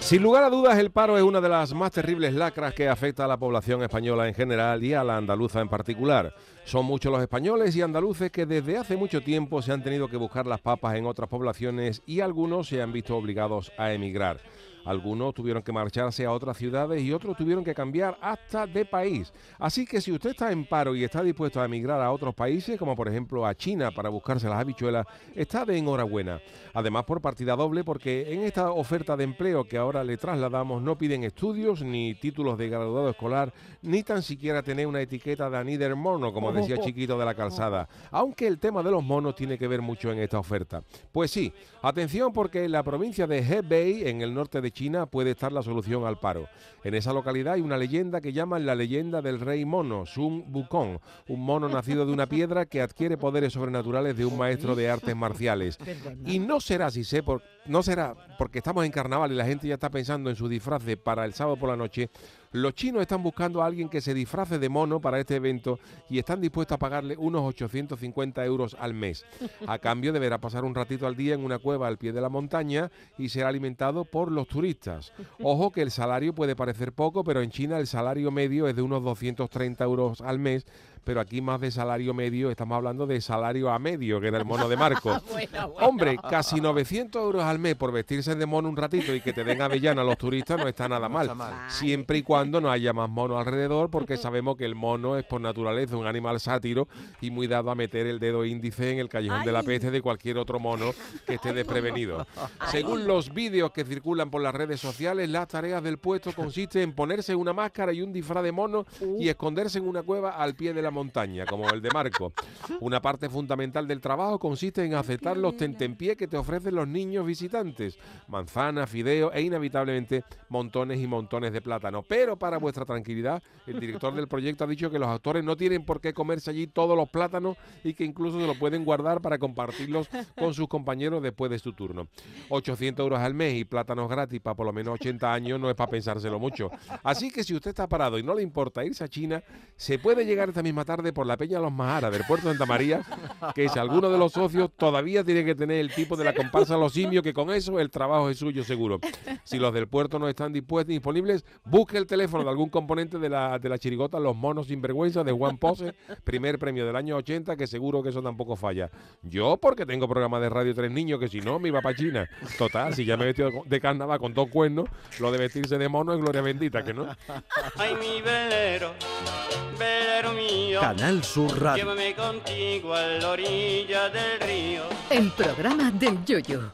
Sin lugar a dudas, el paro es una de las más terribles lacras que afecta a la población española en general y a la andaluza en particular. Son muchos los españoles y andaluces que desde hace mucho tiempo se han tenido que buscar las papas en otras poblaciones y algunos se han visto obligados a emigrar. Algunos tuvieron que marcharse a otras ciudades y otros tuvieron que cambiar hasta de país. Así que si usted está en paro y está dispuesto a emigrar a otros países, como por ejemplo a China para buscarse las habichuelas, está de enhorabuena. Además por partida doble porque en esta oferta de empleo que ahora le trasladamos no piden estudios ni títulos de graduado escolar, ni tan siquiera tener una etiqueta de anider mono, como decía Chiquito de la Calzada. Aunque el tema de los monos tiene que ver mucho en esta oferta. Pues sí, atención porque en la provincia de Hebei, en el norte de China puede estar la solución al paro. En esa localidad hay una leyenda que llaman la leyenda del rey mono, Sun Wukong, un mono nacido de una piedra que adquiere poderes sobrenaturales de un maestro de artes marciales. Y no será, si sé, por, no será porque estamos en carnaval y la gente ya está pensando en su disfraz para el sábado por la noche, los chinos están buscando a alguien que se disfrace de mono para este evento y están dispuestos a pagarle unos 850 euros al mes. A cambio deberá pasar un ratito al día en una cueva al pie de la montaña y será alimentado por los turistas. Ojo que el salario puede parecer poco, pero en China el salario medio es de unos 230 euros al mes pero aquí más de salario medio, estamos hablando de salario a medio, que era el mono de Marco. Hombre, casi 900 euros al mes por vestirse de mono un ratito y que te den avellana a los turistas no está nada mal. Siempre y cuando no haya más mono alrededor, porque sabemos que el mono es por naturaleza un animal sátiro y muy dado a meter el dedo índice en el callejón de la peste de cualquier otro mono que esté desprevenido. Según los vídeos que circulan por las redes sociales, las tareas del puesto consisten en ponerse una máscara y un disfraz de mono y esconderse en una cueva al pie de la montaña, como el de Marco. Una parte fundamental del trabajo consiste en aceptar los tentempié que te ofrecen los niños visitantes. Manzanas, fideos e inevitablemente montones y montones de plátano. Pero para vuestra tranquilidad, el director del proyecto ha dicho que los actores no tienen por qué comerse allí todos los plátanos y que incluso se los pueden guardar para compartirlos con sus compañeros después de su turno. 800 euros al mes y plátanos gratis para por lo menos 80 años no es para pensárselo mucho. Así que si usted está parado y no le importa irse a China, se puede llegar esta misma tarde por la Peña Los Maharas del puerto de Santa María, que si alguno de los socios todavía tiene que tener el tipo de la comparsa Los Simios, que con eso el trabajo es suyo seguro. Si los del puerto no están dispuestos y disponibles, busque el teléfono de algún componente de la, de la chirigota Los Monos Sinvergüenza de Juan Pose, primer premio del año 80, que seguro que eso tampoco falla. Yo porque tengo programa de radio Tres Niños, que si no me iba para China. Total, si ya me he vestido de carnaval con dos cuernos, lo de vestirse de mono es gloria bendita, que no. Ay, mi velero, velero mío. Canal Sur Radio. Llévame contigo a la orilla. El programa del Yoyo.